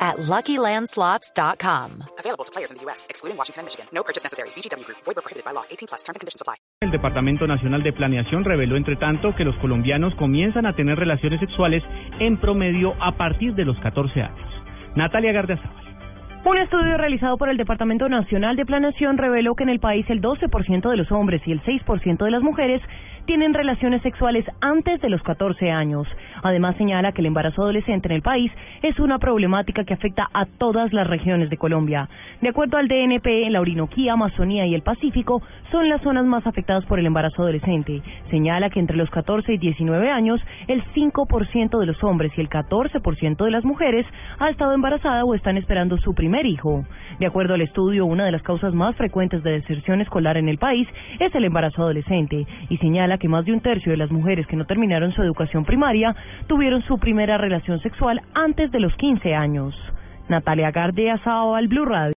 at LuckyLandSlots.com. Available to players in the U.S., excluding Washington and Michigan. No purchase necessary. VGW Group. Void prohibited by law. 18 plus. Terms and conditions apply. El Departamento Nacional de Planeación reveló, entre tanto, que los colombianos comienzan a tener relaciones sexuales en promedio a partir de los 14 años. Natalia Gardiazabal. Un estudio realizado por el Departamento Nacional de Planeación reveló que en el país el 12% de los hombres y el 6% de las mujeres tienen relaciones sexuales antes de los 14 años. Además señala que el embarazo adolescente en el país es una problemática que afecta a todas las regiones de Colombia. De acuerdo al DNP, la Orinoquía, Amazonía y el Pacífico son las zonas más afectadas por el embarazo adolescente. Señala que entre los 14 y 19 años, el 5% de los hombres y el 14% de las mujeres ha estado embarazada o están esperando su primer hijo. De acuerdo al estudio, una de las causas más frecuentes de deserción escolar en el país es el embarazo adolescente y señala que más de un tercio de las mujeres que no terminaron su educación primaria tuvieron su primera relación sexual antes de los 15 años. Natalia Gardea, al Blue Radio.